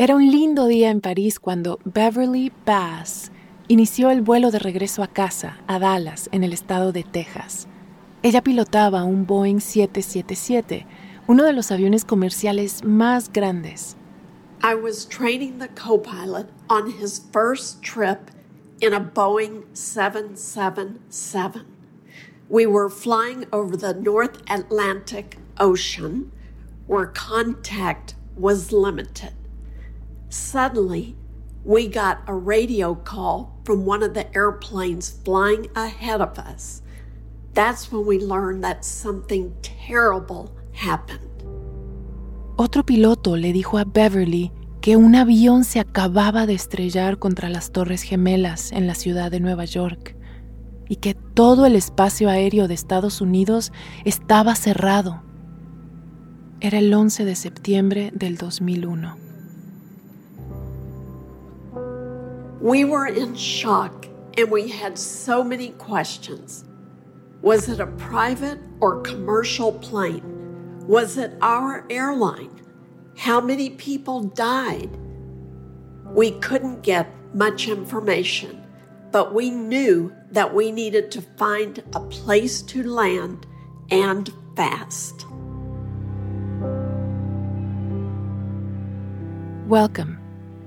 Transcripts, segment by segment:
Era un lindo día en París cuando Beverly Bass inició el vuelo de regreso a casa, a Dallas, en el estado de Texas. Ella pilotaba un Boeing 777, uno de los aviones comerciales más grandes. I was training the co-pilot on his first trip in a Boeing 777. We were flying over the North Atlantic Ocean where contact was limited. Suddenly, we got a radio call from one of the airplanes flying ahead of us. That's when we learned that something terrible happened. Otro piloto le dijo a Beverly que un avión se acababa de estrellar contra las Torres Gemelas en la ciudad de Nueva York y que todo el espacio aéreo de Estados Unidos estaba cerrado. Era el 11 de septiembre del 2001. We were in shock and we had so many questions. Was it a private or commercial plane? Was it our airline? How many people died? We couldn't get much information, but we knew that we needed to find a place to land and fast. Welcome.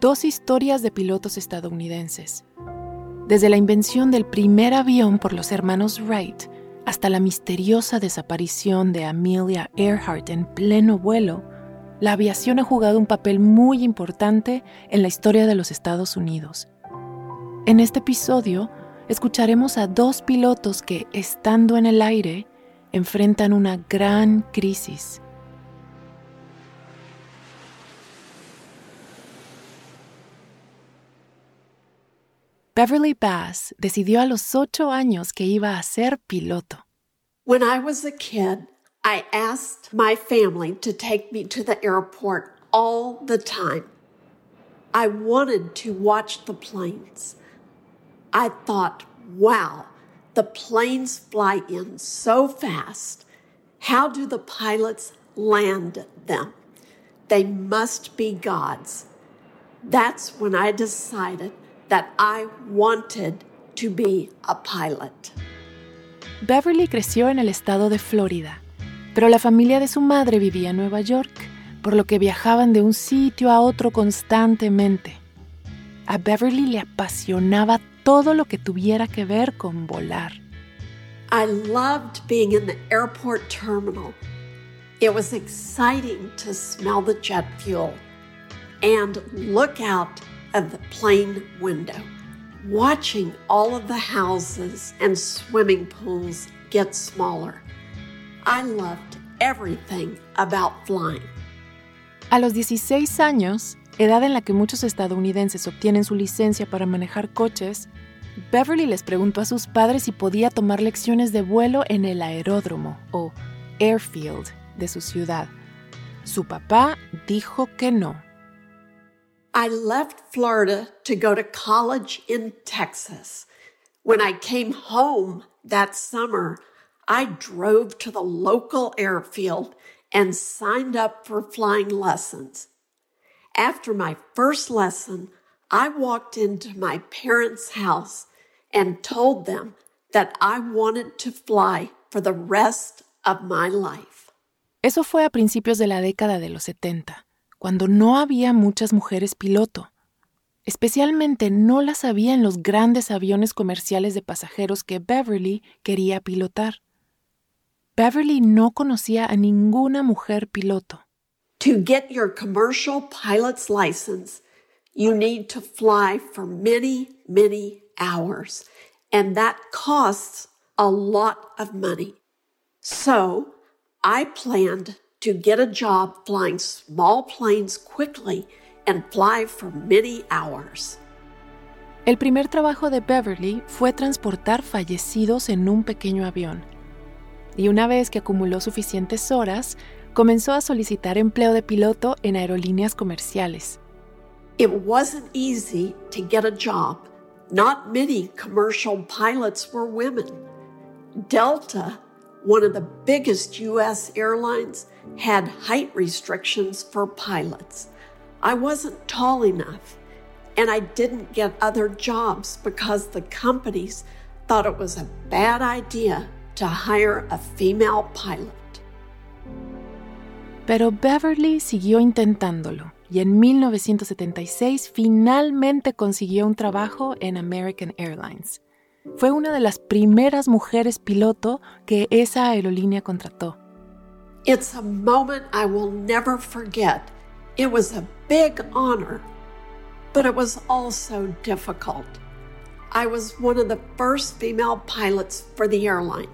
dos historias de pilotos estadounidenses. Desde la invención del primer avión por los hermanos Wright hasta la misteriosa desaparición de Amelia Earhart en pleno vuelo, la aviación ha jugado un papel muy importante en la historia de los Estados Unidos. En este episodio escucharemos a dos pilotos que, estando en el aire, enfrentan una gran crisis Beverly Bass decidió a los ocho años que iba a ser piloto. When I was a kid, I asked my family to take me to the airport all the time. I wanted to watch the planes. I thought, wow, the planes fly in so fast. How do the pilots land them? They must be gods. That's when I decided that I wanted to be a pilot. Beverly creció en el estado de Florida, pero la familia de su madre vivía en Nueva York, por lo que viajaban de un sitio a otro constantemente. A Beverly le apasionaba todo lo que tuviera que ver con volar. I loved being in the airport terminal. It was exciting to smell the jet fuel and look out of the plane window, watching all of the houses and swimming pools get smaller. I loved everything about flying. A los 16 años, edad en la que muchos estadounidenses obtienen su licencia para manejar coches, Beverly les preguntó a sus padres si podía tomar lecciones de vuelo en el aeródromo o airfield de su ciudad. Su papá dijo que no. I left Florida to go to college in Texas. When I came home that summer, I drove to the local airfield and signed up for flying lessons. After my first lesson, I walked into my parents' house and told them that I wanted to fly for the rest of my life. Eso fue a principios de la década de los 70. Cuando no había muchas mujeres piloto. Especialmente no las había en los grandes aviones comerciales de pasajeros que Beverly quería pilotar. Beverly no conocía a ninguna mujer piloto. To get your commercial pilot's license, you need to fly for many, many hours, and that costs a lot of money. So I planned to get a job flying small planes quickly and fly for many hours. El primer trabajo de Beverly fue transportar fallecidos en un pequeño avión. Y una vez que acumuló suficientes horas, comenzó a solicitar empleo de piloto en aerolíneas comerciales. It wasn't easy to get a job. Not many commercial pilots were women. Delta, one of the biggest U.S. airlines, had height restrictions for pilots. I wasn't tall enough, and I didn't get other jobs because the companies thought it was a bad idea to hire a female pilot. Pero Beverly siguió intentándolo y en 1976 finalmente consiguió un trabajo en American Airlines. Fue una de las primeras mujeres piloto que esa aerolínea contrató. It's a moment I will never forget. It was a big honor, but it was also difficult. I was one of the first female pilots for the airline,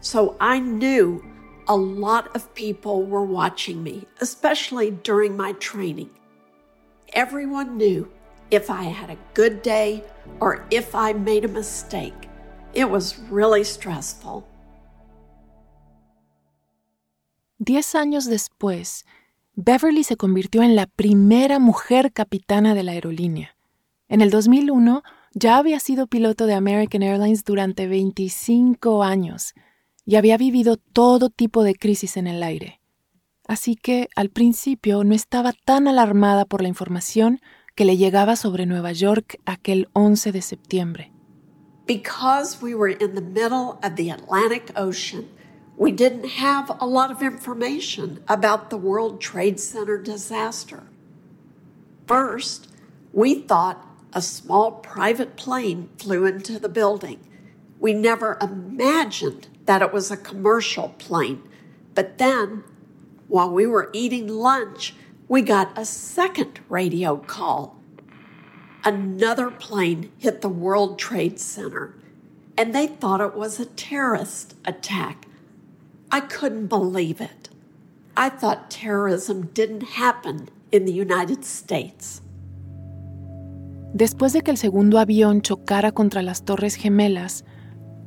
so I knew a lot of people were watching me, especially during my training. Everyone knew if I had a good day or if I made a mistake. It was really stressful. Diez años después, Beverly se convirtió en la primera mujer capitana de la aerolínea. En el 2001 ya había sido piloto de American Airlines durante 25 años y había vivido todo tipo de crisis en el aire. Así que al principio no estaba tan alarmada por la información que le llegaba sobre Nueva York aquel 11 de septiembre. Because we were in the middle of the Atlantic Ocean, we didn't have a lot of information about the World Trade Center disaster. First, we thought a small private plane flew into the building. We never imagined that it was a commercial plane. But then, while we were eating lunch, we got a second radio call. Another plane hit the World Trade Center, and they thought it was a terrorist attack. I couldn't believe it. I thought terrorism didn't happen in the United States. Después de que el segundo avión chocara contra las Torres Gemelas,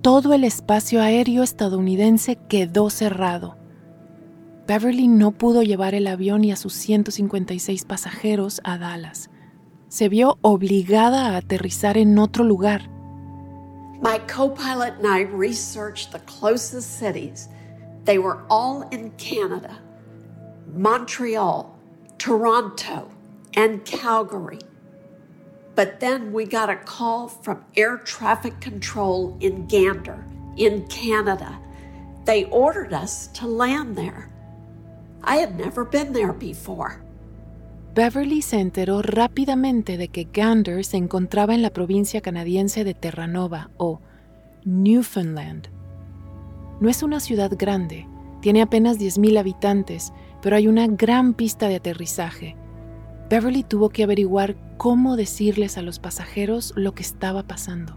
todo el espacio aéreo estadounidense quedó cerrado. Beverly no pudo llevar el avión y a sus 156 pasajeros a Dallas. Se vio obligada a aterrizar en otro lugar. My co pilot and I researched the closest cities. They were all in Canada Montreal, Toronto, and Calgary. But then we got a call from air traffic control in Gander, in Canada. They ordered us to land there. I had never been there before. Beverly se enteró rápidamente de que Gander se encontraba en la provincia canadiense de Terranova o Newfoundland. No es una ciudad grande, tiene apenas 10.000 habitantes, pero hay una gran pista de aterrizaje Beverly tuvo que averiguar cómo decirles a los pasajeros lo que estaba pasando.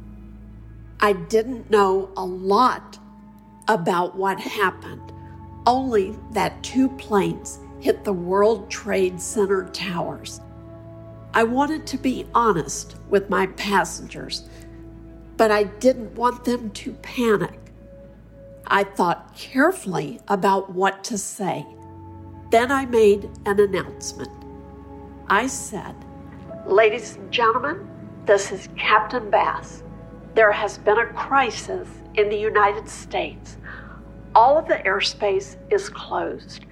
I didn't know a lot about what happened, only that two planes hit the World Trade Center towers. I wanted to be honest with my passengers, but I didn't want them to panic. I thought carefully about what to say. Then I made an announcement. I said, Ladies and gentlemen, this is Captain Bass. There has been a crisis in the United States. All of the airspace is closed.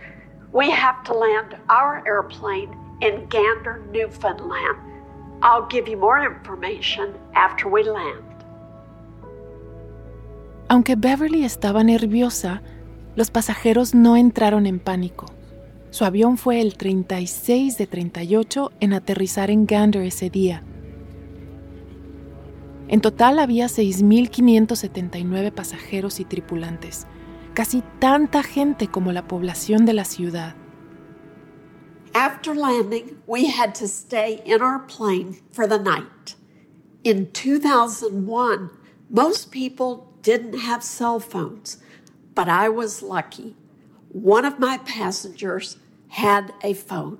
We have to land our airplane in Gander, Newfoundland. I'll give you more information after we land. Aunque Beverly estaba nerviosa, los pasajeros no entraron en pánico. Su avión fue el 36 de 38 en aterrizar en Gander ese día. En total había 6.579 pasajeros y tripulantes, casi tanta gente como la población de la ciudad. After landing, we had to stay in our plane for the night. In 2001, most people didn't have cell phones, but I was lucky. One of my passengers had a phone.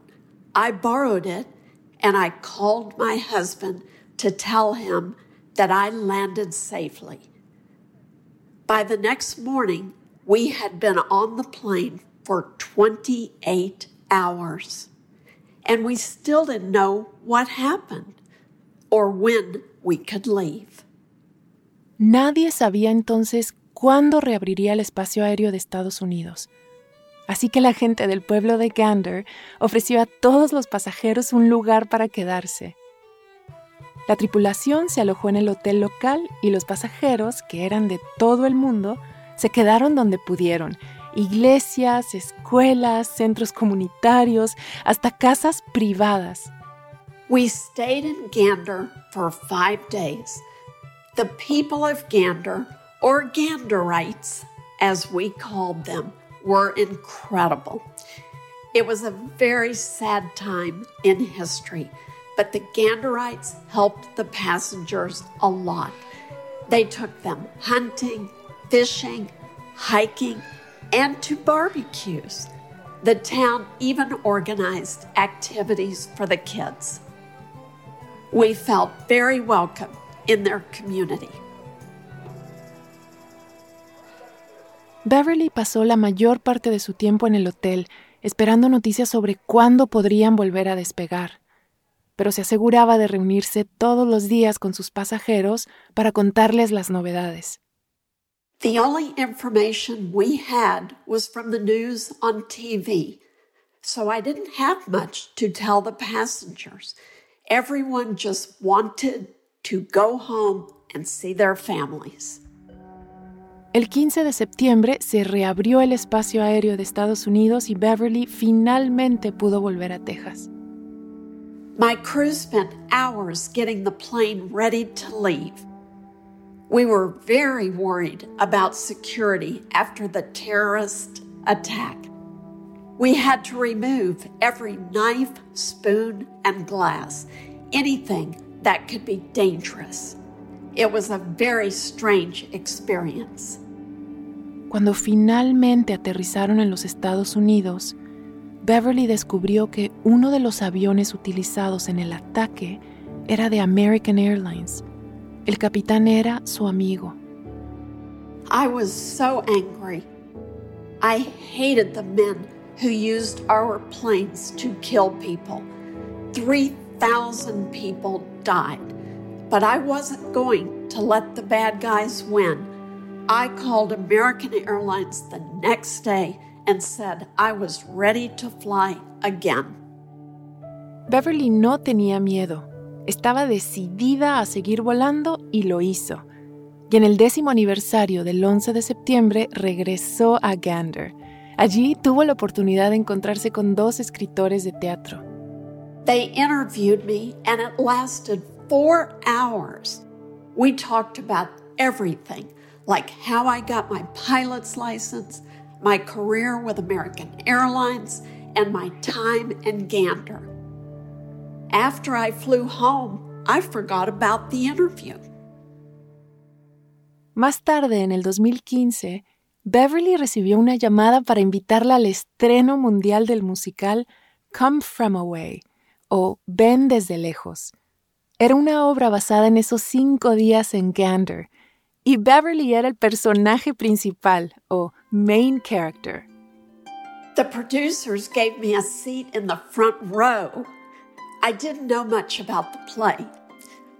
I borrowed it and I called my husband to tell him that I landed safely. By the next morning, we had been on the plane for 28 hours, and we still didn't know what happened or when we could leave. Nadie sabía entonces cuándo reabriría el espacio aéreo de Estados Unidos. Así que la gente del pueblo de Gander ofreció a todos los pasajeros un lugar para quedarse. La tripulación se alojó en el hotel local y los pasajeros, que eran de todo el mundo, se quedaron donde pudieron. Iglesias, escuelas, centros comunitarios, hasta casas privadas. We stayed in Gander for five days. The people of Gander, or Ganderites, as we called them, were incredible. It was a very sad time in history but the Ganderites helped the passengers a lot. They took them hunting, fishing, hiking, and to barbecues. The town even organized activities for the kids. We felt very welcome in their community. Beverly pasó la mayor parte de su tiempo en el hotel, esperando noticias sobre cuándo podrían volver a despegar. pero se aseguraba de reunirse todos los días con sus pasajeros para contarles las novedades. The only information we had was from the news on TV, so I didn't have much to tell the passengers. Everyone just wanted to go home and see their families. El 15 de septiembre se reabrió el espacio aéreo de Estados Unidos y Beverly finalmente pudo volver a Texas. My crew spent hours getting the plane ready to leave. We were very worried about security after the terrorist attack. We had to remove every knife, spoon, and glass, anything that could be dangerous. It was a very strange experience. Cuando finalmente aterrizaron en los Estados Unidos, Beverly descubrió que uno de los aviones utilizados en el ataque era de American Airlines. El capitán era su amigo. I was so angry. I hated the men who used our planes to kill people. 3,000 people died. But I wasn't going to let the bad guys win. I called American Airlines the next day and said I was ready to fly again. Beverly no tenía miedo. Estaba decidida a seguir volando y lo hizo. Y en el décimo aniversario del 11 de septiembre regresó a Gander. Allí tuvo la oportunidad de encontrarse con dos escritores de teatro. They interviewed me and it lasted four hours. We talked about everything, like how I got my pilot's license, my career with American Airlines, and my time in Gander. After I flew home, I forgot about the interview. Más tarde, en el 2015, Beverly recibió una llamada para invitarla al estreno mundial del musical Come From Away o Ven desde lejos. Era una obra basada en esos cinco días en Gander, y Beverly era el personaje principal o main character. The producers gave me a seat in the front row. I didn't know much about the play,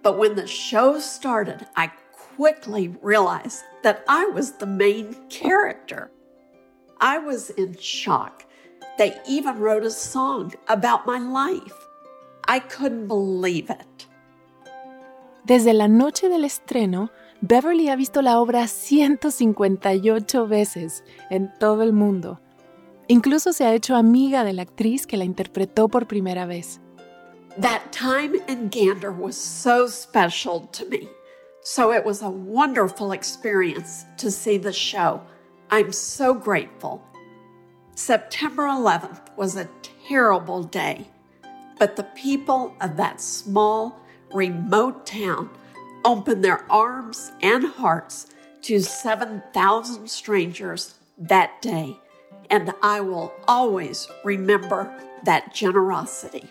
but when the show started, I quickly realized that I was the main character. I was in shock. They even wrote a song about my life. I couldn't believe it. Desde la noche del estreno, Beverly ha visto la obra 158 veces en todo el mundo. Incluso se ha hecho amiga de la actriz que la interpretó por primera vez. That time in Gander was so special to me. So it was a wonderful experience to see the show. I'm so grateful. September 11th was a terrible day, but the people of that small, remote town opened their arms and hearts to 7,000 strangers that day, and I will always remember that generosity.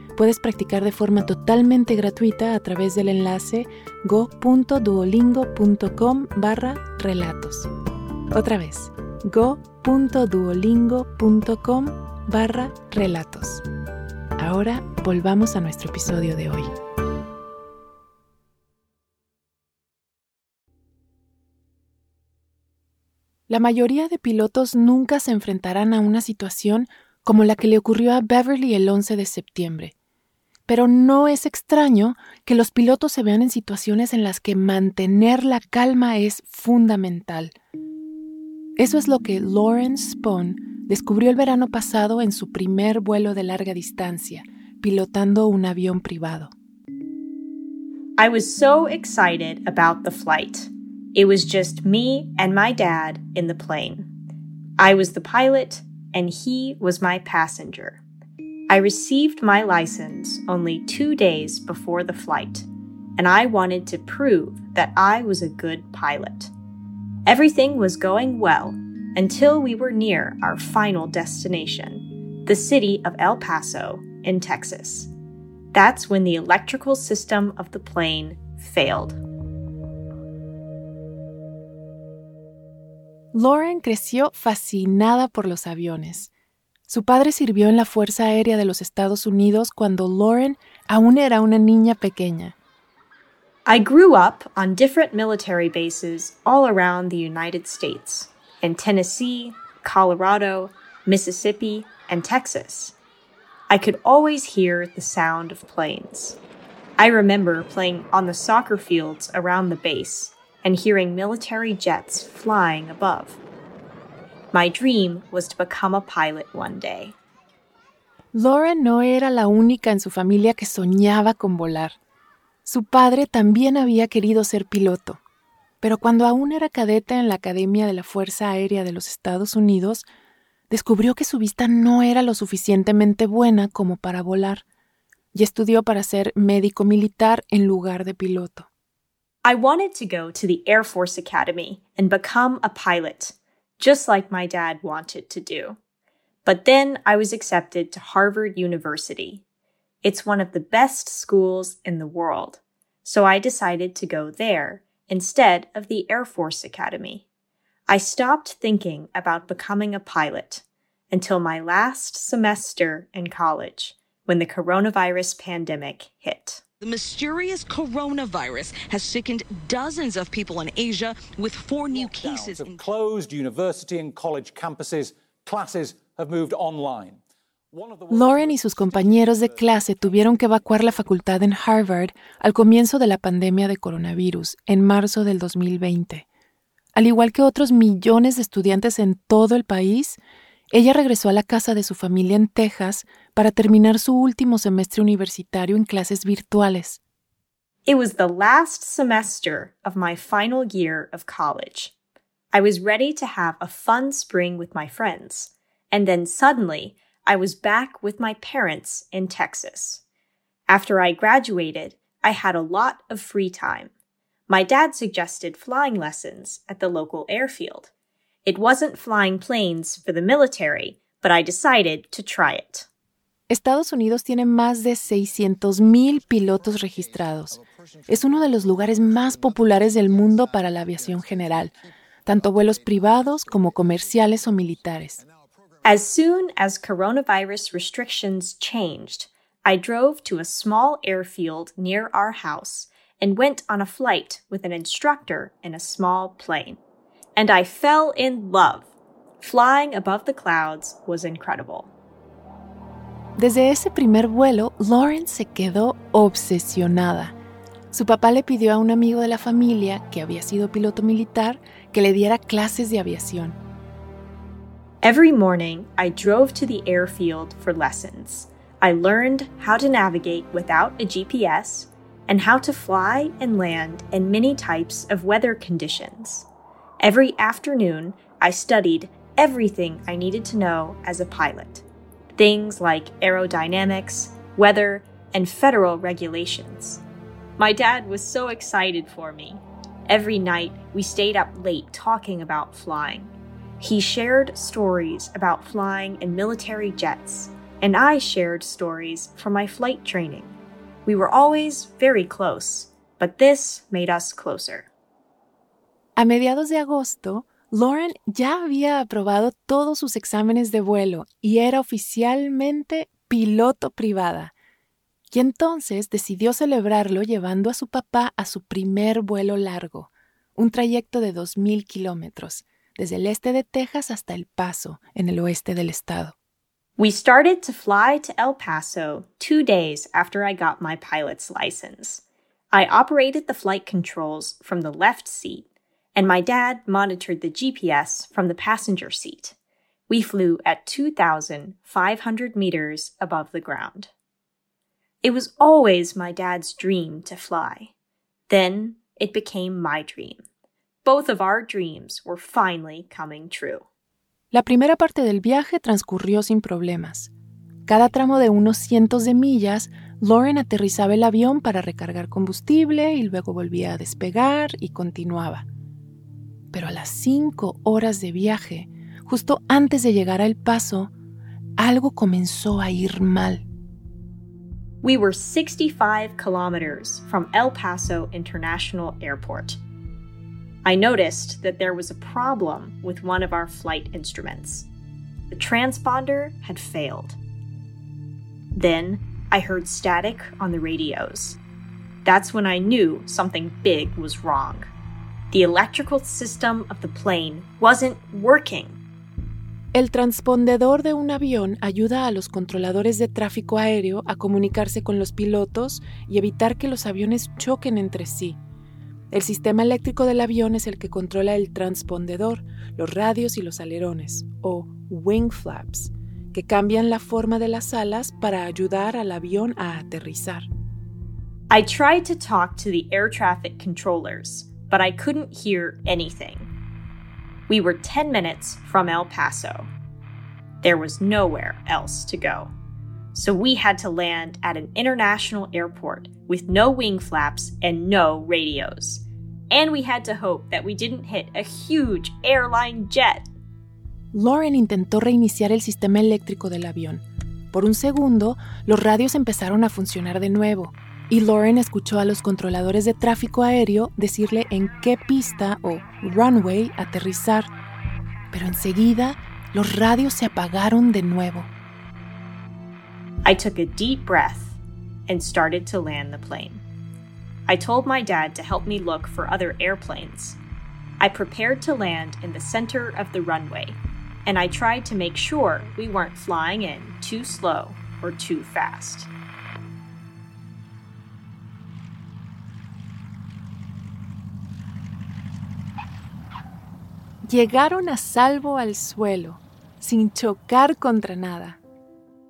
puedes practicar de forma totalmente gratuita a través del enlace go.duolingo.com barra relatos. Otra vez, go.duolingo.com barra relatos. Ahora volvamos a nuestro episodio de hoy. La mayoría de pilotos nunca se enfrentarán a una situación como la que le ocurrió a Beverly el 11 de septiembre. Pero no es extraño que los pilotos se vean en situaciones en las que mantener la calma es fundamental. Eso es lo que Lawrence Spohn descubrió el verano pasado en su primer vuelo de larga distancia, pilotando un avión privado. I was so excited about the flight. It was just me and my dad in the plane. I was the pilot, and he was my passenger. I received my license only two days before the flight, and I wanted to prove that I was a good pilot. Everything was going well until we were near our final destination, the city of El Paso in Texas. That's when the electrical system of the plane failed. Lauren creció fascinada por los aviones. Su padre sirvió en la Fuerza Aérea de los Estados Unidos cuando Lauren aún era una niña pequeña. I grew up on different military bases all around the United States, in Tennessee, Colorado, Mississippi, and Texas. I could always hear the sound of planes. I remember playing on the soccer fields around the base and hearing military jets flying above. My dream was to become a pilot one day. Lauren no era la única en su familia que soñaba con volar. Su padre también había querido ser piloto, pero cuando aún era cadete en la Academia de la Fuerza Aérea de los Estados Unidos, descubrió que su vista no era lo suficientemente buena como para volar, y estudió para ser médico militar en lugar de piloto. I wanted to go to the Air Force Academy and become a pilot, just like my dad wanted to do. But then I was accepted to Harvard University. It's one of the best schools in the world, so I decided to go there instead of the Air Force Academy. I stopped thinking about becoming a pilot until my last semester in college when the coronavirus pandemic hit. The mysterious coronavirus has sickened dozens of people in Asia with four new cases. Have closed university and college campuses. Classes have moved online. Lauren y sus compañeros de clase tuvieron que evacuar la facultad en Harvard al comienzo de la pandemia de coronavirus, en marzo del 2020. Al igual que otros millones de estudiantes en todo el país, ella regresó a la casa de su familia en Texas para terminar su último semestre universitario en clases virtuales. It was the last semester of my final year of college. I was ready to have a fun spring with my friends, and then suddenly I was back with my parents in Texas. After I graduated, I had a lot of free time. My dad suggested flying lessons at the local airfield. It wasn't flying planes for the military, but I decided to try it. Estados Unidos tiene más de 600.000 pilotos registrados. Es uno de los lugares más populares del mundo para la aviación general, tanto vuelos privados como comerciales o militares. As soon as coronavirus restrictions changed, I drove to a small airfield near our house and went on a flight with an instructor in a small plane. And I fell in love. Flying above the clouds was incredible. Desde ese primer vuelo, Lauren se quedó obsesionada. Su papá le pidió a un amigo de la familia, que había sido piloto militar, que le diera clases de aviación. Every morning, I drove to the airfield for lessons. I learned how to navigate without a GPS and how to fly and land in many types of weather conditions. Every afternoon, I studied everything I needed to know as a pilot things like aerodynamics, weather, and federal regulations. My dad was so excited for me. Every night, we stayed up late talking about flying. He shared stories about flying in military jets, and I shared stories from my flight training. We were always very close, but this made us closer. A mediados de agosto, Lauren ya había aprobado todos sus exámenes de vuelo y era oficialmente piloto privada. Y entonces decidió celebrarlo llevando a su papá a su primer vuelo largo, un trayecto de 2.000 kilómetros, desde el este de Texas hasta El Paso, en el oeste del estado. We started to fly to El Paso two days after I got my pilot's license. I operated the flight controls from the left seat, and my dad monitored the GPS from the passenger seat. We flew at 2,500 meters above the ground. It was always my dad's dream to fly. Then it became my dream. Both of our dreams were finally coming true. La primera parte del viaje transcurrió sin problemas. Cada tramo de unos cientos de millas, Lauren aterrizaba el avión para recargar combustible y luego volvía a despegar y continuaba. Pero a las cinco horas de viaje, justo antes de llegar al paso, algo comenzó a ir mal. We were 65 kilometers from El Paso International Airport. I noticed that there was a problem with one of our flight instruments. The transponder had failed. Then I heard static on the radios. That's when I knew something big was wrong. The electrical system of the plane wasn't working. El transpondedor de un avión ayuda a los controladores de tráfico aéreo a comunicarse con los pilotos y evitar que los aviones choquen entre sí. El sistema eléctrico del avión es el que controla el transpondedor, los radios y los alerones, o wing flaps, que cambian la forma de las alas para ayudar al avión a aterrizar. I tried to talk to the air traffic controllers, but I couldn't hear anything. We were 10 minutes from El Paso. There was nowhere else to go. So we had to land at an international airport with no wing flaps and no radios. And we had to hope that we didn't hit a huge airline jet. Lauren intentó reiniciar el sistema eléctrico del avión. Por un segundo, los radios empezaron a funcionar de nuevo, y Lauren escuchó a los controladores de tráfico aéreo decirle en qué pista o runway aterrizar. Pero enseguida, los radios se apagaron de nuevo. I took a deep breath and started to land the plane. I told my dad to help me look for other airplanes. I prepared to land in the center of the runway, and I tried to make sure we weren't flying in too slow or too fast. Llegaron a salvo al suelo, sin chocar contra nada.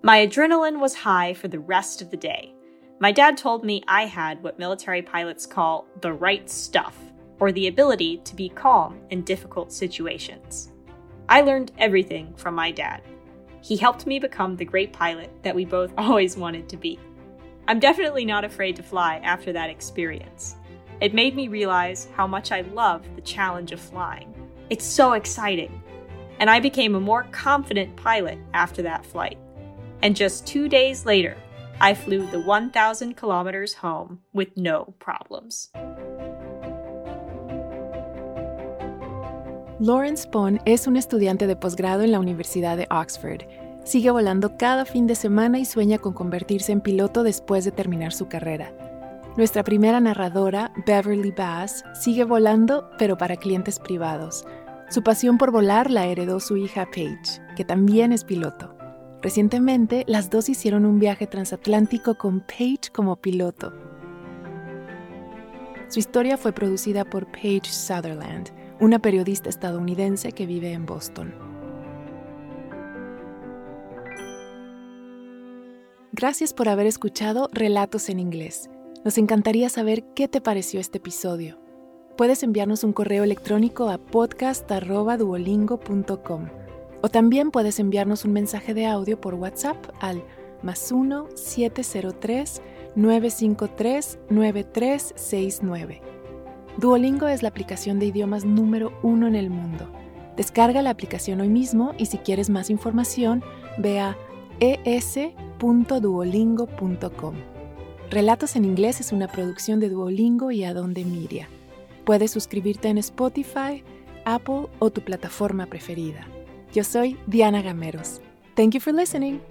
My adrenaline was high for the rest of the day. My dad told me I had what military pilots call the right stuff, or the ability to be calm in difficult situations. I learned everything from my dad. He helped me become the great pilot that we both always wanted to be. I'm definitely not afraid to fly after that experience. It made me realize how much I love the challenge of flying. It's so exciting. And I became a more confident pilot after that flight. And just two days later, I flew the 1,000 kilometers home with no problems. Lawrence Pond es un estudiante de posgrado en la Universidad de Oxford. Sigue volando cada fin de semana y sueña con convertirse en piloto después de terminar su carrera. Nuestra primera narradora, Beverly Bass, sigue volando, pero para clientes privados. Su pasión por volar la heredó su hija Paige, que también es piloto. Recientemente, las dos hicieron un viaje transatlántico con Paige como piloto. Su historia fue producida por Paige Sutherland, una periodista estadounidense que vive en Boston. Gracias por haber escuchado Relatos en Inglés. Nos encantaría saber qué te pareció este episodio. Puedes enviarnos un correo electrónico a podcast.duolingo.com o también puedes enviarnos un mensaje de audio por WhatsApp al más 1-703-953-9369. Duolingo es la aplicación de idiomas número uno en el mundo. Descarga la aplicación hoy mismo y si quieres más información, ve a es.duolingo.com. Relatos en inglés es una producción de Duolingo y Adonde Miria. Puedes suscribirte en Spotify, Apple o tu plataforma preferida. Yo soy Diana Gameros. Thank you for listening.